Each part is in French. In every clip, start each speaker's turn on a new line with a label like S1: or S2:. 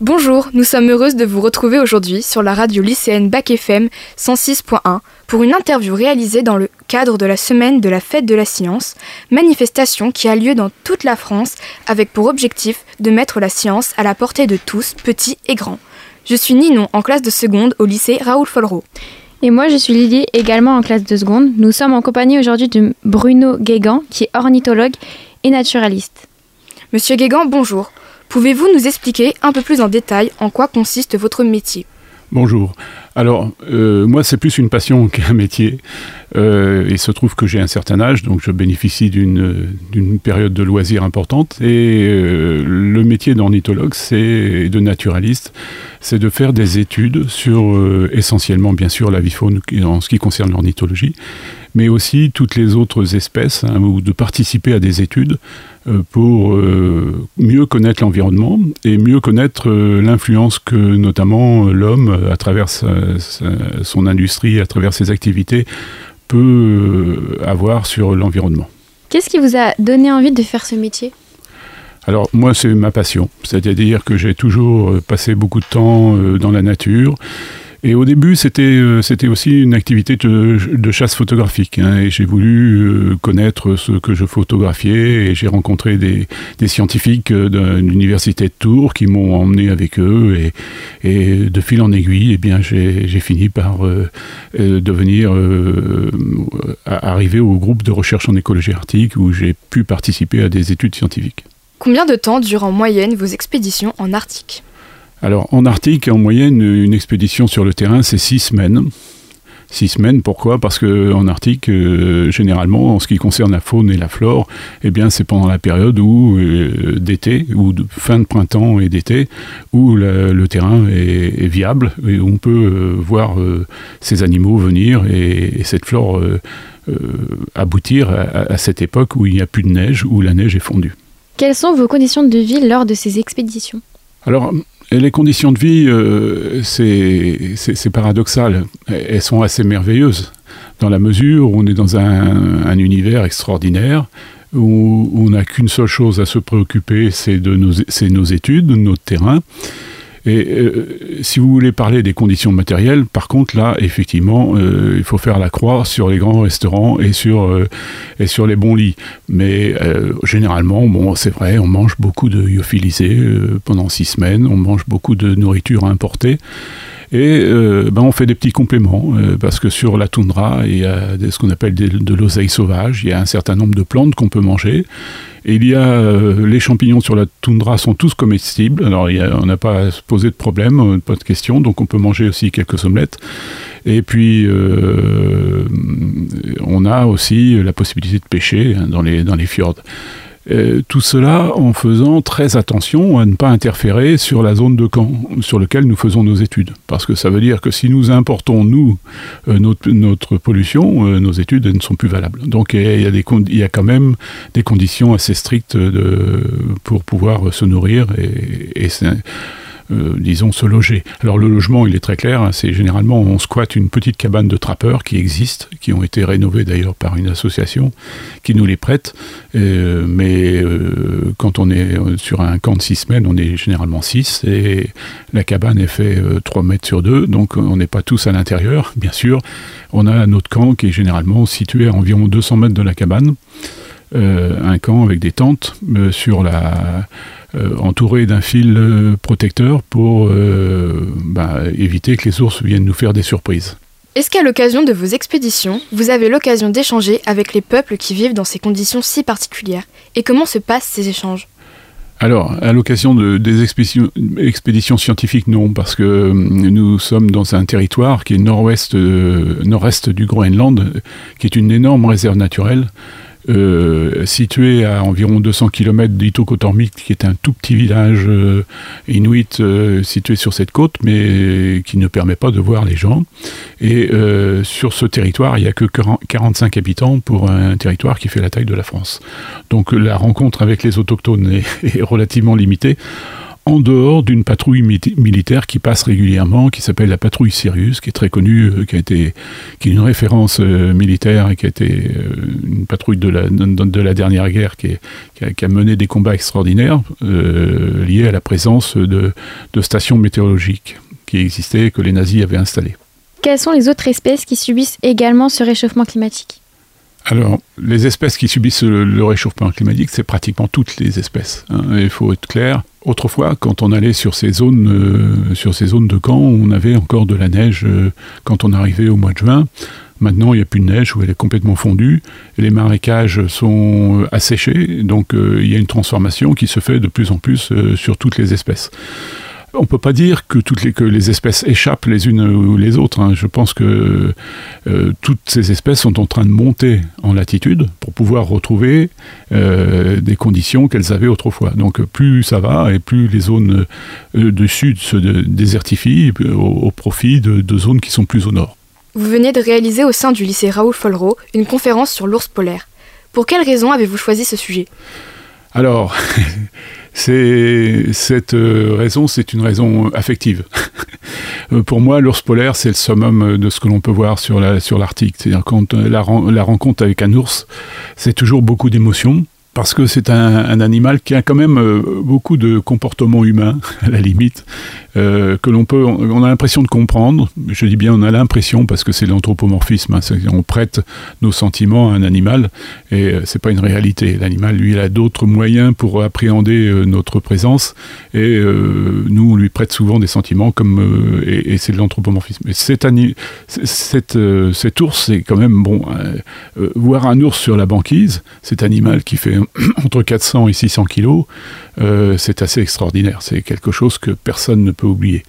S1: Bonjour, nous sommes heureuses de vous retrouver aujourd'hui sur la radio lycéenne Bac FM 106.1 pour une interview réalisée dans le cadre de la semaine de la fête de la science, manifestation qui a lieu dans toute la France avec pour objectif de mettre la science à la portée de tous, petits et grands. Je suis Ninon en classe de seconde au lycée Raoul Follereau.
S2: Et moi, je suis Lydie, également en classe de seconde. Nous sommes en compagnie aujourd'hui de Bruno Guégan, qui est ornithologue et naturaliste.
S1: Monsieur Guégan, bonjour. Pouvez-vous nous expliquer un peu plus en détail en quoi consiste votre métier?
S3: Bonjour. Alors, euh, moi, c'est plus une passion qu'un métier. Euh, il se trouve que j'ai un certain âge, donc je bénéficie d'une période de loisirs importante. Et euh, le métier d'ornithologue, c'est de naturaliste, c'est de faire des études sur essentiellement, bien sûr, la vie faune en ce qui concerne l'ornithologie, mais aussi toutes les autres espèces, hein, ou de participer à des études pour euh, mieux connaître l'environnement et mieux connaître euh, l'influence que notamment l'homme, à travers son industrie, à travers ses activités, peut avoir sur l'environnement.
S2: Qu'est-ce qui vous a donné envie de faire ce métier?
S3: Alors moi c'est ma passion, c'est-à-dire que j'ai toujours passé beaucoup de temps dans la nature et au début, c'était euh, c'était aussi une activité de, de chasse photographique. Hein, et j'ai voulu euh, connaître ce que je photographiais. Et j'ai rencontré des, scientifiques euh, d'une université de Tours qui m'ont emmené avec eux. Et, et, de fil en aiguille, eh bien, j'ai fini par devenir arriver au groupe de recherche en écologie arctique où j'ai pu participer à des études scientifiques.
S1: Combien de temps durent en moyenne vos expéditions en Arctique?
S3: Alors en Arctique, en moyenne, une expédition sur le terrain, c'est six semaines. Six semaines, pourquoi? Parce qu'en Arctique, euh, généralement, en ce qui concerne la faune et la flore, eh bien, c'est pendant la période où euh, d'été, ou de fin de printemps et d'été, où le terrain est, viable et où on peut euh, voir ces animaux venir et, cette flore aboutir à, à cette époque où il n'y a plus de neige, où la neige est fondue.
S2: Quelles sont vos conditions de vie lors de ces expéditions?
S3: Alors, les conditions de vie, euh, c'est paradoxal. Elles sont assez merveilleuses, dans la mesure où on est dans un, univers extraordinaire, où on n'a qu'une seule chose à se préoccuper, c'est nos, nos études, notre terrain. Et euh, si vous voulez parler des conditions matérielles, par contre, là, effectivement, euh, il faut faire la croix sur les grands restaurants et sur, euh, et sur les bons lits. Mais généralement, bon, c'est vrai, on mange beaucoup de lyophilisés pendant six semaines, on mange beaucoup de nourriture importée. Et ben on fait des petits compléments, parce que sur la toundra, il y a ce qu'on appelle de l'oseille sauvage, il y a un certain nombre de plantes qu'on peut manger il y a euh, les champignons sur la toundra sont tous comestibles. Alors on n'a pas à se poser de problème, euh, pas de question. Donc on peut manger aussi quelques omelettes. Et puis euh, on a aussi la possibilité de pêcher hein, dans les dans les fjords. Euh, tout cela en faisant très attention à ne pas interférer sur la zone de camp sur laquelle nous faisons nos études. Parce que ça veut dire que si nous importons, nous, euh, notre, pollution, euh, nos études ne sont plus valables. Donc il y, a des, y a quand même des conditions assez strictes de, pour pouvoir se nourrir et euh, disons, se loger. Alors le logement, il est très clair, hein, c'est généralement on squatte une petite cabane de trappeurs qui existe, qui ont été rénovées d'ailleurs par une association qui nous les prête, euh, mais euh, quand on est sur un camp de six semaines, on est généralement six, et la cabane est fait 3 mètres sur 2, donc on n'est pas tous à l'intérieur, bien sûr. On a notre camp qui est généralement situé à environ 200 mètres de la cabane, un camp avec des tentes sur la entouré d'un fil euh, protecteur pour euh, bah, éviter que les ours viennent nous faire des surprises.
S1: Est-ce qu'à l'occasion de vos expéditions, vous avez l'occasion d'échanger avec les peuples qui vivent dans ces conditions si particulières? Et comment se passent ces échanges?
S3: Alors, à l'occasion de, des expéditions, expéditions, scientifiques, non, parce que nous sommes dans un territoire qui est nord-ouest, nord-est du Groenland, qui est une énorme réserve naturelle, euh, situé à environ 200 km d'Itokotormik, qui est un tout petit village euh, inuit euh, situé sur cette côte, mais qui ne permet pas de voir les gens. Et sur ce territoire, il n'y a que 45 habitants pour un territoire qui fait la taille de la France. Donc la rencontre avec les autochtones est relativement limitée. En dehors d'une patrouille militaire qui passe régulièrement, qui s'appelle la patrouille Sirius, qui est très connue, euh, qui a est une référence euh, militaire et qui a été une patrouille de la, de, la dernière guerre, qui, a, mené des combats extraordinaires liés à la présence de, de stations météorologiques qui existaient que les nazis avaient installées.
S2: Quelles sont les autres espèces qui subissent également ce réchauffement climatique?
S3: Alors, les espèces qui subissent le, réchauffement climatique, c'est pratiquement toutes les espèces. Hein. il faut être clair. Autrefois, quand on allait sur ces zones, euh, sur ces zones de camp, on avait encore de la neige euh, quand on arrivait au mois de juin. Maintenant, il n'y a plus de neige où elle est complètement fondue. Les marécages sont euh, asséchés, donc il y a une transformation qui se fait de plus en plus sur toutes les espèces. On ne peut pas dire que toutes les, que les espèces échappent les unes ou les autres. Hein. Je pense que euh, toutes ces espèces sont en train de monter en latitude pour pouvoir retrouver euh, des conditions qu'elles avaient autrefois. Donc plus ça va et plus les zones euh, du sud se désertifient au, profit de, de, zones qui sont plus au nord.
S1: Vous venez de réaliser au sein du lycée Raoul Follereau une conférence sur l'ours polaire. Pour quelle raison avez-vous choisi ce sujet?
S3: Alors, cette euh, raison, c'est une raison affective. Euh, pour moi, l'ours polaire, c'est le summum de ce que l'on peut voir sur la sur l'Arctique. C'est-à-dire quand euh, la, la rencontre avec un ours, c'est toujours beaucoup d'émotions parce que c'est un, animal qui a quand même euh, beaucoup de comportements humains, à la limite, euh, que l'on peut, on a l'impression de comprendre. Je dis bien on a l'impression parce que c'est l'anthropomorphisme. Hein, on prête nos sentiments à un animal et euh, c'est pas une réalité. L'animal, lui, il a d'autres moyens pour appréhender notre présence et nous, on lui prête souvent des sentiments comme et, c'est de l'anthropomorphisme. Et cet, cet ours, c'est quand même bon. voir un ours sur la banquise, cet animal qui fait entre 400 et 600 kilos, euh, c'est assez extraordinaire. C'est quelque chose que personne ne peut oublier.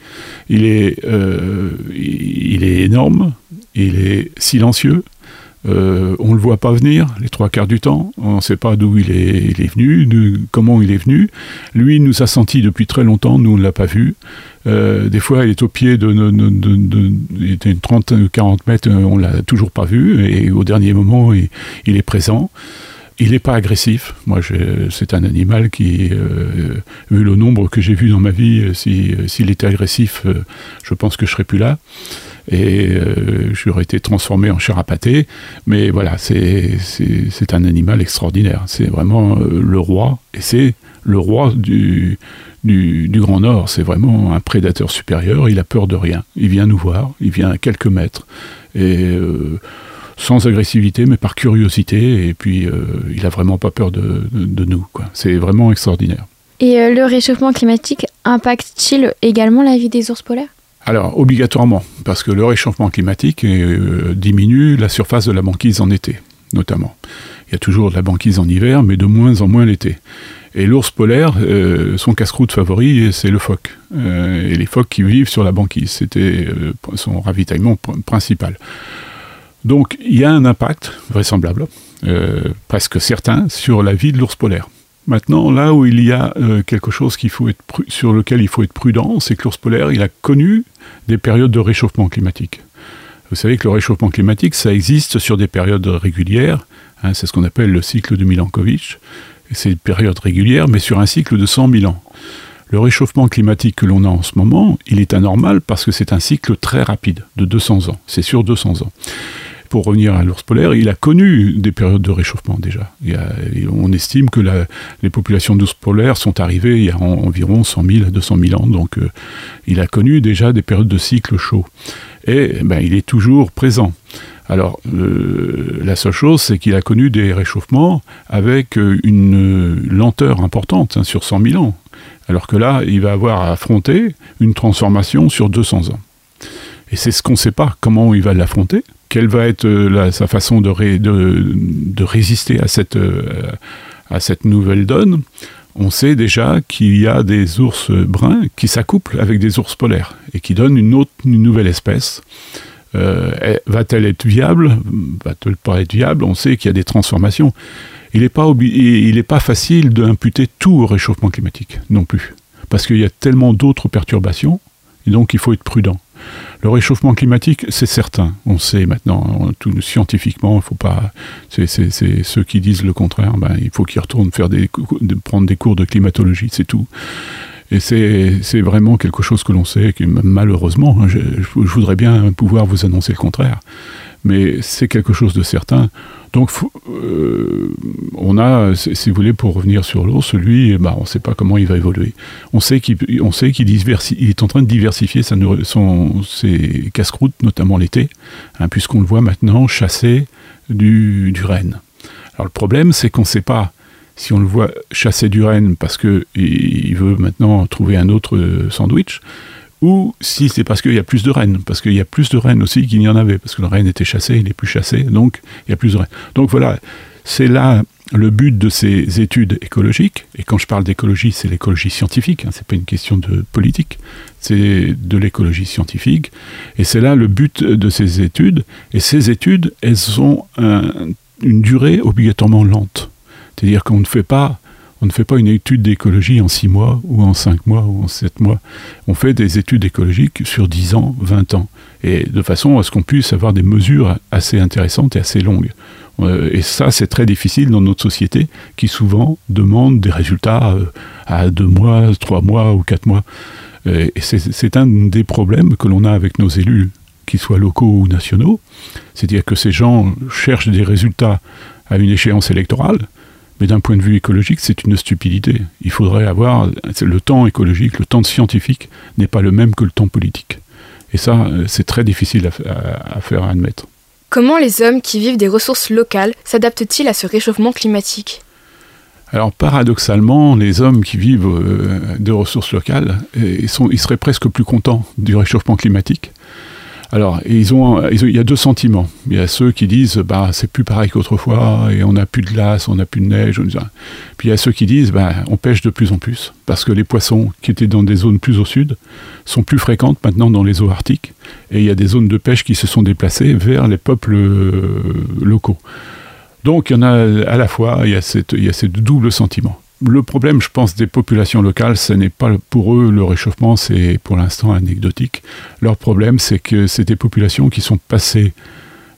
S3: Il est, euh, il est énorme, il est silencieux, euh, on ne le voit pas venir les trois quarts du temps. On ne sait pas d'où il est, venu, comment il est venu. Lui il nous a senti depuis très longtemps, nous on ne l'a pas vu. des fois, il est au pied de, il était une 30, 40 mètres, on l'a toujours pas vu. Et au dernier moment, il est présent. Il n'est pas agressif. Moi, c'est un animal qui, euh, vu le nombre que j'ai vu dans ma vie, euh, euh, s'il était agressif, je pense que je serais plus là. Et j'aurais été transformé en chair à pâté. Mais voilà, c'est un animal extraordinaire. C'est vraiment le roi. Et c'est le roi du, du, du, Grand Nord. C'est vraiment un prédateur supérieur. Il a peur de rien. Il vient nous voir. Il vient à quelques mètres. Et sans agressivité, mais par curiosité. Et puis, euh, il a vraiment pas peur de, nous. C'est vraiment extraordinaire.
S2: Et euh, le réchauffement climatique impacte-t-il également la vie des ours polaires?
S3: Alors, obligatoirement, parce que le réchauffement climatique euh, diminue la surface de la banquise en été, notamment. Il y a toujours de la banquise en hiver, mais de moins en moins l'été. Et l'ours polaire, son casse-croûte favori, c'est le phoque. et les phoques qui vivent sur la banquise, c'était son ravitaillement principal. Donc il y a un impact vraisemblable, euh, presque certain, sur la vie de l'ours polaire. Maintenant, là où il y a euh, quelque chose sur lequel il faut être prudent, c'est que l'ours polaire, il a connu des périodes de réchauffement climatique. Vous savez que le réchauffement climatique, ça existe sur des périodes régulières. Hein, c'est ce qu'on appelle le cycle de Milankovitch. C'est une période régulière, mais sur un cycle de 100 000 ans. Le réchauffement climatique que l'on a en ce moment, il est anormal parce que c'est un cycle très rapide, de 200 ans. C'est sur 200 ans pour revenir à l'ours polaire, il a connu des périodes de réchauffement déjà. on estime que les populations d'ours polaires sont arrivées il y a environ 100 000 à 200 000 ans, donc euh, il a connu déjà des périodes de cycle chaud. Et ben, il est toujours présent. Alors, euh, la seule chose, c'est qu'il a connu des réchauffements avec euh, une lenteur importante, hein, sur 100 000 ans. Alors que là, il va avoir à affronter une transformation sur 200 ans. Et c'est ce qu'on ne sait pas, comment il va l'affronter, quelle va être euh, sa façon de, résister à cette, euh, à cette nouvelle donne. On sait déjà qu'il y a des ours bruns qui s'accouplent avec des ours polaires et qui donnent une nouvelle espèce. Euh, va-t-elle être viable? Va-t-elle pas être viable? On sait qu'il y a des transformations. Il n'est pas, pas facile d'imputer tout au réchauffement climatique non plus, parce qu'il y a tellement d'autres perturbations, et donc il faut être prudent. Le réchauffement climatique, c'est certain. On sait maintenant, scientifiquement, il faut pas. C'est ceux qui disent le contraire. Ben, il faut qu'ils retournent faire des, prendre des cours de climatologie, c'est tout. Et c'est vraiment quelque chose que l'on sait, que malheureusement, hein, je, voudrais bien pouvoir vous annoncer le contraire, mais c'est quelque chose de certain. Donc, euh, on a, si vous voulez, pour revenir sur l'eau, celui, bah, on ne sait pas comment il va évoluer. On sait qu'il est en train de diversifier ses casse-croûtes, notamment l'été, hein, puisqu'on le voit maintenant chasser du, du renne. Alors, le problème, c'est qu'on ne sait pas si on le voit chasser du renne parce qu'il veut maintenant trouver un autre euh, sandwich, ou si c'est parce qu'il y a plus de rennes, parce qu'il y a plus de rennes aussi qu'il n'y en avait, parce que le renne était chassé, il n'est plus chassé, donc il y a plus de rennes. Donc voilà, c'est là le but de ces études écologiques, et quand je parle d'écologie, c'est l'écologie scientifique, hein, c'est pas une question de politique, c'est de l'écologie scientifique, et c'est là le but de ces études, et ces études, elles ont une durée obligatoirement lente. C'est-à-dire qu'on ne fait pas on ne fait pas une étude d'écologie en 6 mois ou en 5 mois ou en 7 mois. On fait des études écologiques sur 10 ans, 20 ans. Et de façon à ce qu'on puisse avoir des mesures assez intéressantes et assez longues. Euh, et ça, c'est très difficile dans notre société qui souvent demande des résultats euh, à 2 mois, 3 mois ou 4 mois. Et c'est un des problèmes que l'on a avec nos élus, qu'ils soient locaux ou nationaux. C'est-à-dire que ces gens cherchent des résultats à une échéance électorale mais d'un point de vue écologique, c'est une stupidité. Il faudrait avoir le temps écologique, le temps scientifique n'est pas le même que le temps politique. Et ça, euh, c'est très difficile à, faire admettre.
S1: Comment les hommes qui vivent des ressources locales s'adaptent-ils à ce réchauffement climatique?
S3: Alors paradoxalement, les hommes qui vivent euh, des ressources locales, euh, ils seraient presque plus contents du réchauffement climatique alors, il y a deux sentiments. Il y a ceux qui disent, bah, c'est plus pareil qu'autrefois, et on n'a plus de glace, on n'a plus de neige. Puis il y a ceux qui disent, bah, on pêche de plus en plus, parce que les poissons qui étaient dans des zones plus au sud sont plus fréquentes maintenant dans les eaux arctiques, et il y a des zones de pêche qui se sont déplacées vers les peuples euh, locaux. Donc il y en a à la fois, il y a, cette, il y a ces doubles sentiments le problème, je pense, des populations locales, ce n'est pas pour eux le réchauffement, c'est pour l'instant anecdotique. Leur problème, c'est que c'est des populations qui sont passées,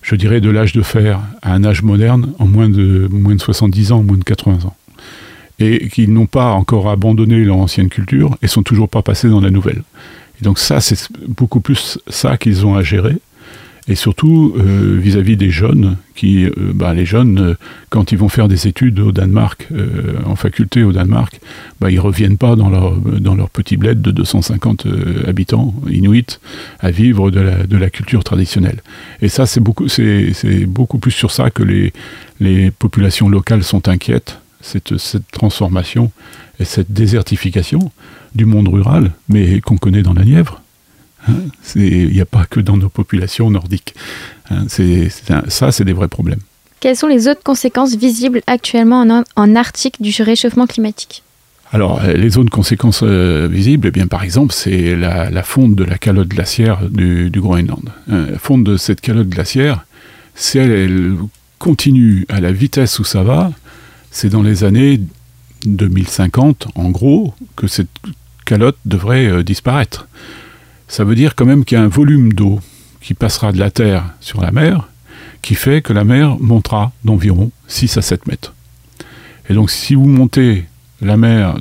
S3: je dirais, de l'âge de fer à un âge moderne en moins de, moins de 70 ans, moins de 80 ans. Et qui n'ont pas encore abandonné leur ancienne culture et sont toujours pas passés dans la nouvelle. Et donc ça, c'est beaucoup plus ça qu'ils ont à gérer et surtout euh, vis-à-vis des jeunes, qui, euh, bah, les jeunes, euh, quand ils vont faire des études au Danemark, en faculté au Danemark, bah, ils reviennent pas dans leur, dans leur petit bled de 250 habitants inuits à vivre de la, de la culture traditionnelle. Et ça, c'est beaucoup, c'est, beaucoup plus sur ça que les, les populations locales sont inquiètes, cette, cette transformation et cette désertification du monde rural, mais qu'on connaît dans la Nièvre il n'y a pas que dans nos populations nordiques. Hein, ça, c'est des vrais problèmes.
S2: Quelles sont les autres conséquences visibles actuellement en, Arctique du réchauffement climatique?
S3: Alors, euh, les autres conséquences euh, visibles, eh bien, par exemple, c'est la, fonte de la calotte glaciaire du, Groenland. Hein, la fonte de cette calotte glaciaire, si elle, continue à la vitesse où ça va, c'est dans les années 2050, en gros, que cette calotte devrait euh, disparaître ça veut dire quand même qu'il y a un volume d'eau qui passera de la Terre sur la mer, qui fait que la mer montera d'environ 6 à 7 mètres. Et donc si vous montez la mer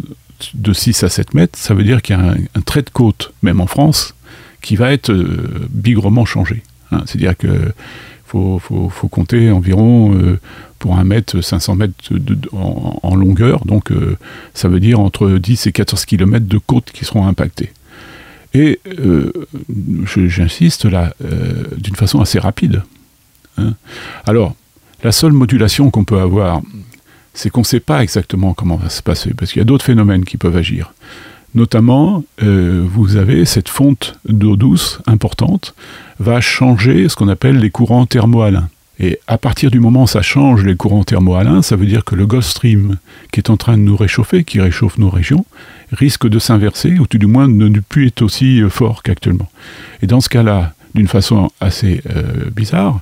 S3: de 6 à 7 mètres, ça veut dire qu'il y a un, trait de côte, même en France, qui va être euh, bigrement changé. Hein. C'est-à-dire qu'il faut, compter environ euh, pour un mètre, 500 mètres en, longueur, donc euh, ça veut dire entre 10 et 14 km de côte qui seront impactés. Et euh, j'insiste là, euh, d'une façon assez rapide. Hein. Alors, la seule modulation qu'on peut avoir, c'est qu'on ne sait pas exactement comment va se passer, parce qu'il y a d'autres phénomènes qui peuvent agir. Notamment, euh, vous avez cette fonte d'eau douce importante, va changer ce qu'on appelle les courants thermohalins. Et à partir du moment où ça change les courants thermohalins, ça veut dire que le Gulf Stream, qui est en train de nous réchauffer, qui réchauffe nos régions, risque de s'inverser, ou tout du moins de ne plus être aussi euh, fort qu'actuellement. Et dans ce cas-là, d'une façon assez euh, bizarre,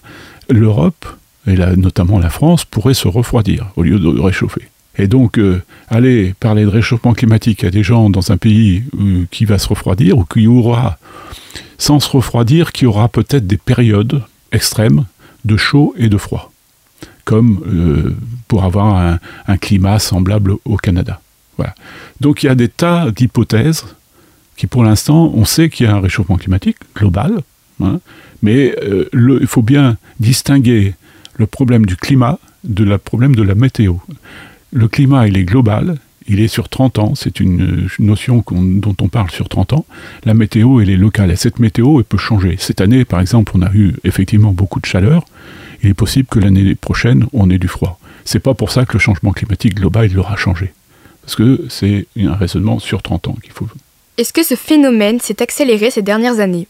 S3: l'Europe, et notamment la France, pourrait se refroidir au lieu de réchauffer. Et donc, euh, aller parler de réchauffement climatique à des gens dans un pays qui va se refroidir, ou qui aura, sans se refroidir, qui aura peut-être des périodes extrêmes de chaud et de froid, comme pour avoir un climat semblable au Canada. Donc il y a des tas d'hypothèses qui, pour l'instant, on sait qu'il y a un réchauffement climatique global, hein, mais euh, il faut bien distinguer le problème du climat de le problème de la météo. Le climat, il est global, il est sur 30 ans, c'est une notion dont on parle sur 30 ans. La météo, elle est locale, et cette météo, elle peut changer. Cette année, par exemple, on a eu effectivement beaucoup de chaleur. Il est possible que l'année prochaine, on ait du froid. C'est pas pour ça que le changement climatique global, il aura changé. Parce que c'est un raisonnement sur 30 ans qu'il faut.
S1: Est-ce que ce phénomène s'est accéléré ces dernières années?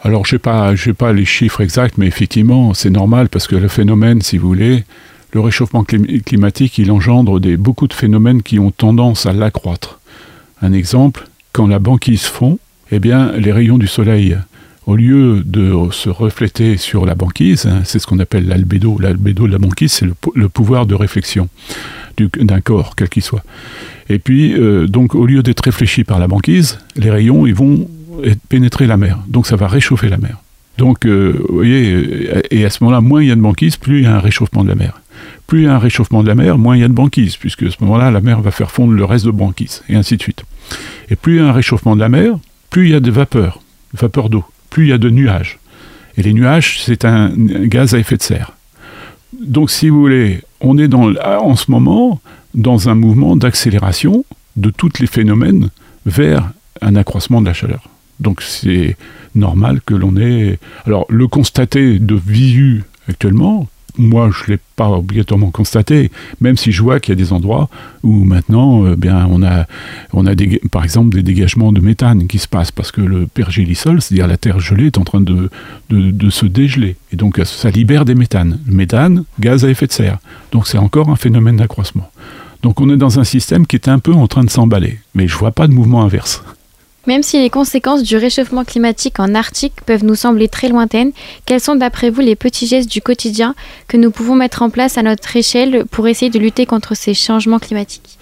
S3: Alors, je n'ai pas, pas les chiffres exacts, mais effectivement, c'est normal parce que le phénomène, si vous voulez, le réchauffement climatique, il engendre des, beaucoup de phénomènes qui ont tendance à l'accroître. Un exemple, quand la banquise fond, eh bien, les rayons du soleil, au lieu de se refléter sur la banquise, hein, c'est ce qu'on appelle l'albédo. L'albédo de la banquise, c'est le, pouvoir de réflexion d'un corps, quel qu'il soit. Et puis, euh, donc, au lieu d'être réfléchis par la banquise, les rayons, ils vont pénétrer la mer. Donc, ça va réchauffer la mer. Donc, euh, vous voyez, et à ce moment-là, moins il y a de banquise, plus il y a un réchauffement de la mer plus il y a un réchauffement de la mer, moins il y a de banquise, puisque à ce moment-là, la mer va faire fondre le reste de banquise, et ainsi de suite. Et plus il y a un réchauffement de la mer, plus il y a de vapeur, vapeur d'eau, plus il y a de nuages. Et les nuages, c'est un gaz à effet de serre. Donc, si vous voulez, on est dans, en ce moment dans un mouvement d'accélération de tous les phénomènes vers un accroissement de la chaleur. Donc, c'est normal que l'on ait. Alors, le constater de visu actuellement, moi, je ne l'ai pas obligatoirement constaté, même si je vois qu'il y a des endroits où maintenant, euh, bien, on a, par exemple des dégagements de méthane qui se passent parce que le pergélisol, c'est-à-dire la terre gelée, est en train de, se dégeler. Et donc, ça libère des méthanes. Méthane, gaz à effet de serre. Donc, c'est encore un phénomène d'accroissement. Donc, on est dans un système qui est un peu en train de s'emballer. Mais je ne vois pas de mouvement inverse.
S2: Même si les conséquences du réchauffement climatique en Arctique peuvent nous sembler très lointaines, quels sont d'après vous les petits gestes du quotidien que nous pouvons mettre en place à notre échelle pour essayer de lutter contre ces changements climatiques?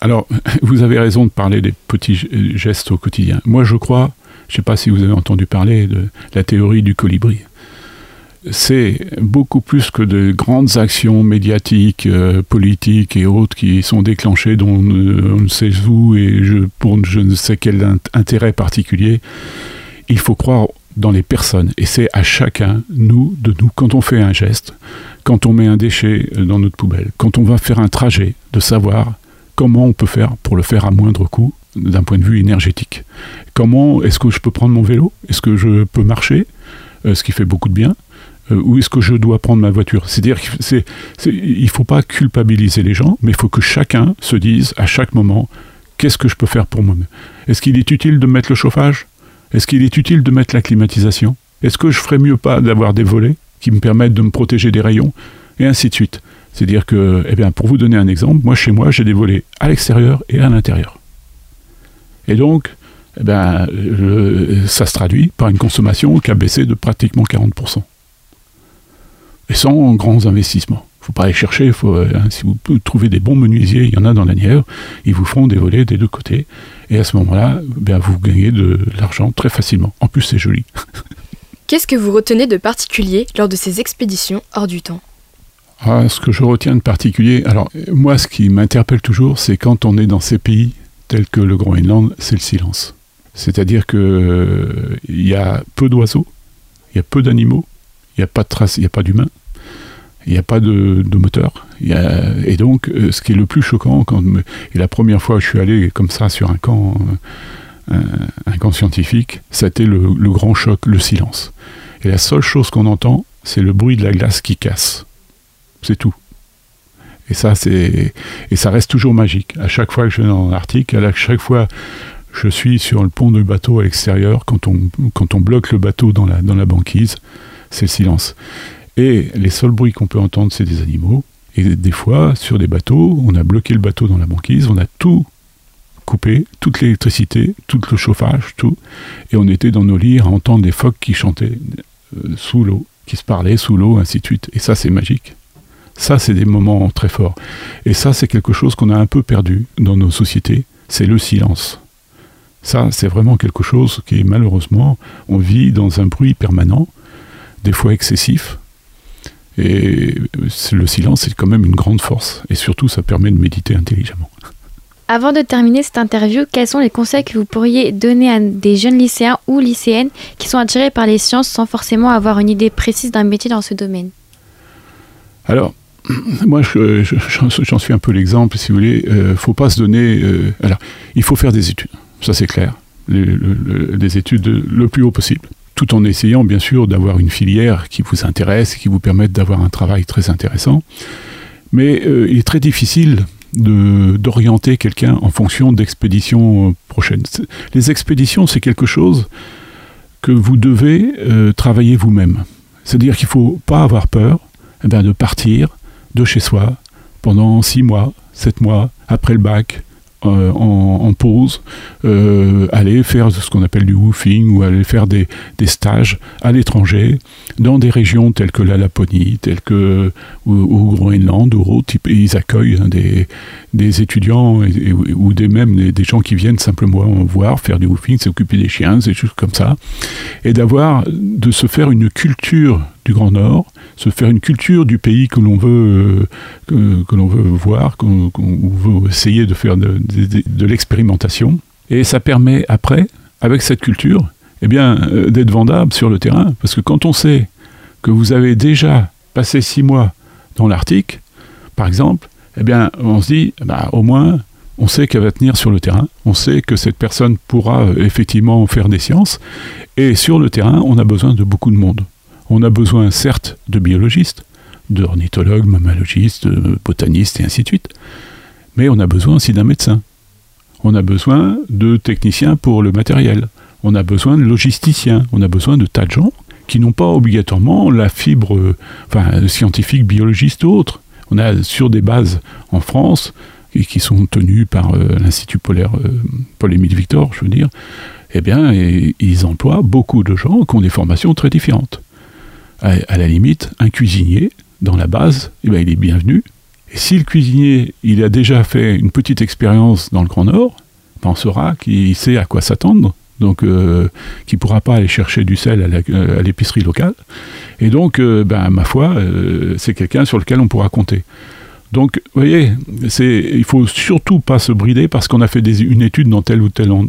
S3: Alors, vous avez raison de parler des petits gestes au quotidien. Moi, je crois, je ne sais pas si vous avez entendu parler de la théorie du colibri c'est beaucoup plus que de grandes actions médiatiques, euh, politiques et autres qui sont déclenchées dont on ne, sait où et pour je ne sais quel intérêt particulier. Il faut croire dans les personnes et c'est à chacun, nous, de nous, quand on fait un geste, quand on met un déchet dans notre poubelle, quand on va faire un trajet, de savoir comment on peut faire pour le faire à moindre coût d'un point de vue énergétique. Comment est-ce que je peux prendre mon vélo? Est-ce que je peux marcher? Euh, Ce qui fait beaucoup de bien euh, où est-ce que je dois prendre ma voiture? C'est-à-dire qu'il ne faut pas culpabiliser les gens, mais il faut que chacun se dise à chaque moment qu'est-ce que je peux faire pour moi-même? Est-ce qu'il est utile de mettre le chauffage? Est-ce qu'il est utile de mettre la climatisation? Est-ce que je ferais mieux pas d'avoir des volets qui me permettent de me protéger des rayons? Et ainsi de suite. C'est-à-dire que, eh bien, pour vous donner un exemple, moi chez moi j'ai des volets à l'extérieur et à l'intérieur. Et donc, eh bien, ça se traduit par une consommation qui a baissé de pratiquement 40% et sans grands investissements. Il ne faut pas aller chercher, faut, euh, hein, si vous trouvez des bons menuisiers, il y en a dans la Nièvre, ils vous font des volets des deux côtés, et à ce moment-là, ben, vous gagnez de l'argent très facilement. En plus, c'est joli.
S1: Qu'est-ce que vous retenez de particulier lors de ces expéditions hors du temps?
S3: Ah, Ce que je retiens de particulier, alors moi, ce qui m'interpelle toujours, c'est quand on est dans ces pays tels que le Groenland, c'est le silence. C'est-à-dire qu'il euh, y a peu d'oiseaux, il y a peu d'animaux, il n'y a pas de trace, il n'y a pas d'humain, il n'y a pas de, moteur. et donc, euh, ce qui est le plus choquant, quand, et la première fois que je suis allé comme ça sur un camp, euh, un, camp scientifique, c'était le, grand choc, le silence. Et la seule chose qu'on entend, c'est le bruit de la glace qui casse. C'est tout. Et ça, c'est et ça reste toujours magique. À chaque fois que je vais dans l'Arctique, à chaque fois je suis sur le pont de bateau à l'extérieur, quand on, quand on bloque le bateau dans la, dans la banquise, c'est le silence. Et les seuls bruits qu'on peut entendre, c'est des animaux. Et des fois, sur des bateaux, on a bloqué le bateau dans la banquise, on a tout coupé, toute l'électricité, tout le chauffage, tout. Et on était dans nos lits à entendre des phoques qui chantaient euh, sous l'eau, qui se parlaient sous l'eau, ainsi de suite. Et ça, c'est magique. Ça, c'est des moments très forts. Et ça, c'est quelque chose qu'on a un peu perdu dans nos sociétés, c'est le silence. Ça, c'est vraiment quelque chose qui, malheureusement, on vit dans un bruit permanent des fois excessif. Et le silence, c'est quand même une grande force. Et surtout, ça permet de méditer intelligemment.
S2: Avant de terminer cette interview, quels sont les conseils que vous pourriez donner à des jeunes lycéens ou lycéennes qui sont attirés par les sciences sans forcément avoir une idée précise d'un métier dans ce domaine?
S3: Alors, moi, j'en suis un peu l'exemple, si vous voulez. Il euh, ne faut pas se donner. Euh, alors, il faut faire des études, ça c'est clair. des études le plus haut possible. Tout en essayant, bien sûr, d'avoir une filière qui vous intéresse, qui vous permette d'avoir un travail très intéressant. Mais euh, il est très difficile d'orienter quelqu'un en fonction d'expéditions prochaines. Les expéditions, c'est quelque chose que vous devez travailler vous-même. C'est-à-dire qu'il ne faut pas avoir peur eh bien, de partir de chez soi pendant six mois, sept mois, après le bac, euh, en, pause, euh, aller faire ce qu'on appelle du woofing ou aller faire des, stages à l'étranger, dans des régions telles que la Laponie, telles que au, Groenland ou autres. Ils accueillent hein, des, des, étudiants ou des, même des, gens qui viennent simplement voir, faire du woofing, s'occuper des chiens, des choses comme ça. Et d'avoir, de se faire une culture du Grand Nord, se faire une culture du pays que l'on veut, euh, que, l'on veut voir, qu'on veut essayer de faire de, l'expérimentation. Et ça permet après, avec cette culture, eh bien, euh, d'être vendable sur le terrain. Parce que quand on sait que vous avez déjà passé six mois dans l'Arctique, par exemple, eh bien, on se dit, bah, au moins, on sait qu'elle va tenir sur le terrain, on sait que cette personne pourra euh, effectivement faire des sciences, et sur le terrain, on a besoin de beaucoup de monde. On a besoin certes de biologistes, d'ornithologues, mammalogistes, botanistes et ainsi de suite, mais on a besoin aussi d'un médecin. On a besoin de techniciens pour le matériel. On a besoin de logisticiens. On a besoin de tas de gens qui n'ont pas obligatoirement la fibre enfin, scientifique, biologiste ou autre. On a sur des bases en France qui sont tenues par euh, l'Institut polaire euh, Paul-Émile Victor, je veux dire, eh bien, ils emploient beaucoup de gens qui ont des formations très différentes à, la limite, un cuisinier, dans la base, eh ben, il est bienvenu. Et si le cuisinier, il a déjà fait une petite expérience dans le Grand Nord, ben, on qu'il sait à quoi s'attendre, donc euh, qui pourra pas aller chercher du sel à l'épicerie locale. Et donc, euh, ben, ma foi, euh, c'est quelqu'un sur lequel on pourra compter. Donc, vous voyez, c'est, il faut surtout pas se brider parce qu'on a fait une étude dans tel ou tel, dans.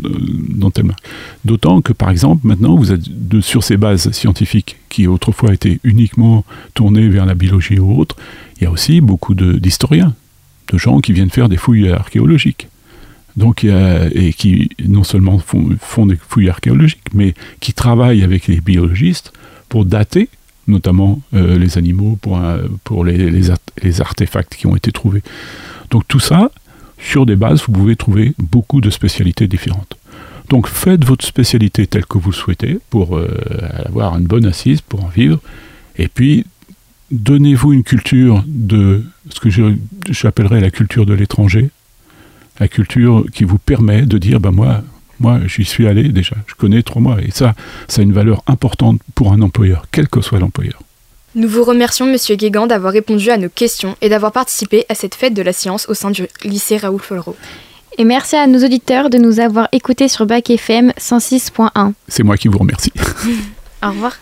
S3: D'autant que, par exemple, maintenant, vous êtes sur ces bases scientifiques qui autrefois étaient uniquement tournées vers la biologie ou autre, il y a aussi beaucoup d'historiens, de, gens qui viennent faire des fouilles archéologiques. Donc, et qui non seulement font, des fouilles archéologiques, mais qui travaillent avec les biologistes pour dater notamment euh, les animaux, pour, pour les, les, artefacts qui ont été trouvés. Donc tout ça, sur des bases, vous pouvez trouver beaucoup de spécialités différentes. Donc faites votre spécialité telle que vous souhaitez pour euh, avoir une bonne assise, pour en vivre. Et puis, donnez-vous une culture de ce que j'appellerais la culture de l'étranger, la culture qui vous permet de dire, ben moi, moi, j'y suis allé déjà, je connais trois mois, et ça, ça a une valeur importante pour un employeur, quel que soit l'employeur.
S1: Nous vous remercions, Monsieur Guégan, d'avoir répondu à nos questions et d'avoir participé à cette fête de la science au sein du lycée Raoul Follereau.
S2: Et merci à nos auditeurs de nous avoir écoutés sur Bac FM 106.1.
S3: C'est moi qui vous remercie.
S2: Au revoir.